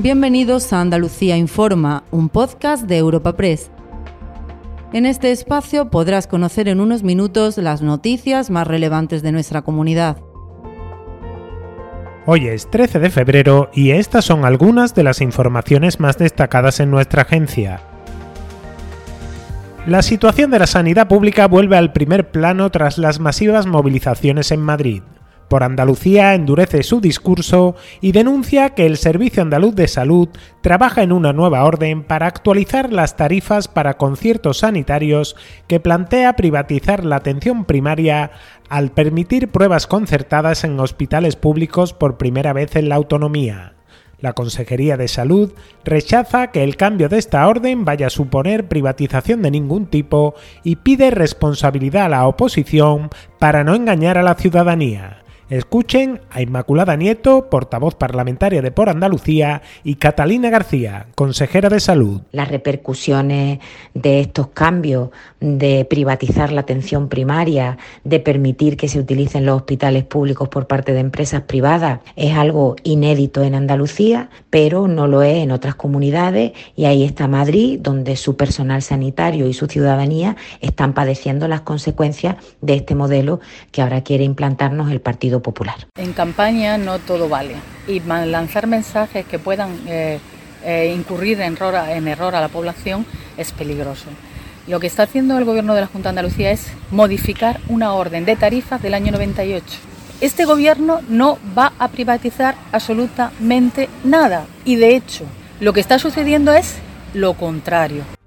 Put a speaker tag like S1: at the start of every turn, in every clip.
S1: Bienvenidos a Andalucía Informa, un podcast de Europa Press. En este espacio podrás conocer en unos minutos las noticias más relevantes de nuestra comunidad.
S2: Hoy es 13 de febrero y estas son algunas de las informaciones más destacadas en nuestra agencia. La situación de la sanidad pública vuelve al primer plano tras las masivas movilizaciones en Madrid. Por Andalucía endurece su discurso y denuncia que el Servicio Andaluz de Salud trabaja en una nueva orden para actualizar las tarifas para conciertos sanitarios que plantea privatizar la atención primaria al permitir pruebas concertadas en hospitales públicos por primera vez en la autonomía. La Consejería de Salud rechaza que el cambio de esta orden vaya a suponer privatización de ningún tipo y pide responsabilidad a la oposición para no engañar a la ciudadanía. Escuchen a Inmaculada Nieto, portavoz parlamentaria de Por Andalucía, y Catalina García, consejera de Salud.
S3: Las repercusiones de estos cambios, de privatizar la atención primaria, de permitir que se utilicen los hospitales públicos por parte de empresas privadas, es algo inédito en Andalucía, pero no lo es en otras comunidades y ahí está Madrid, donde su personal sanitario y su ciudadanía están padeciendo las consecuencias de este modelo que ahora quiere implantarnos el Partido
S4: En campaña no todo vale y lanzar mensajes que puedan eh, eh, incurrir en error, en error a la población es peligroso. Lo que está haciendo el Gobierno de la Junta de Andalucía es modificar una orden de tarifas del año 98. Este Gobierno no va a privatizar absolutamente nada y de hecho lo que está sucediendo es lo contrario.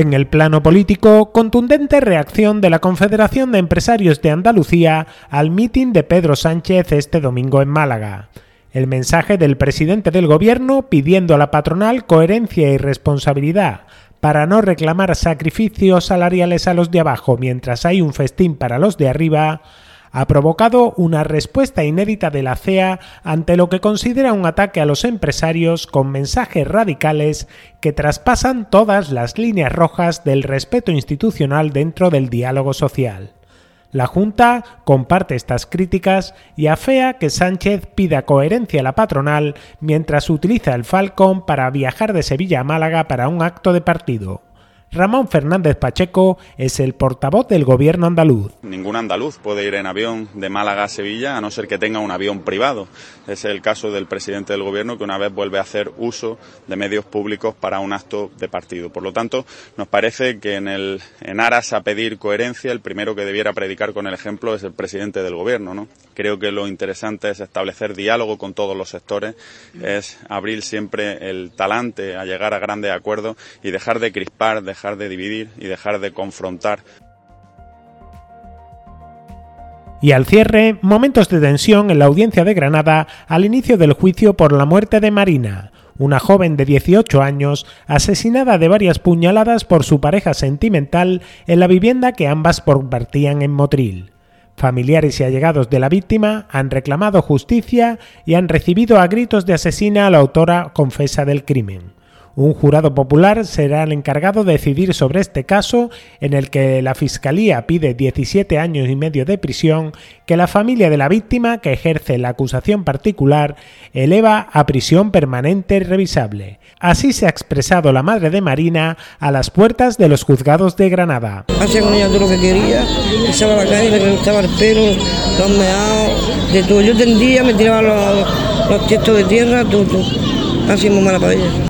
S2: En el plano político, contundente reacción de la Confederación de Empresarios de Andalucía al mitin de Pedro Sánchez este domingo en Málaga. El mensaje del presidente del gobierno pidiendo a la patronal coherencia y responsabilidad para no reclamar sacrificios salariales a los de abajo mientras hay un festín para los de arriba, ha provocado una respuesta inédita de la CEA ante lo que considera un ataque a los empresarios con mensajes radicales que traspasan todas las líneas rojas del respeto institucional dentro del diálogo social. La Junta comparte estas críticas y afea que Sánchez pida coherencia a la patronal mientras utiliza el Falcon para viajar de Sevilla a Málaga para un acto de partido. Ramón Fernández Pacheco es el portavoz del gobierno andaluz.
S5: Ningún andaluz puede ir en avión de Málaga a Sevilla a no ser que tenga un avión privado. Es el caso del presidente del gobierno que una vez vuelve a hacer uso de medios públicos para un acto de partido. Por lo tanto, nos parece que en, el, en aras a pedir coherencia, el primero que debiera predicar con el ejemplo es el presidente del gobierno. ¿no? Creo que lo interesante es establecer diálogo con todos los sectores, es abrir siempre el talante a llegar a grandes acuerdos y dejar de crispar, dejar de dividir y dejar de confrontar.
S2: Y al cierre, momentos de tensión en la audiencia de Granada al inicio del juicio por la muerte de Marina, una joven de 18 años asesinada de varias puñaladas por su pareja sentimental en la vivienda que ambas compartían en Motril. Familiares y allegados de la víctima han reclamado justicia y han recibido a gritos de asesina a la autora confesa del crimen. Un jurado popular será el encargado de decidir sobre este caso en el que la Fiscalía pide 17 años y medio de prisión que la familia de la víctima que ejerce la acusación particular eleva a prisión permanente revisable. Así se ha expresado la madre de Marina a las puertas de los juzgados de Granada.
S6: Hacía con ella todo lo que quería, echaba la calle, le el pelo, los meados, de todo. Yo tendía, me tiraba los, los tiestos de tierra, todo, todo. Así muy mala para ella.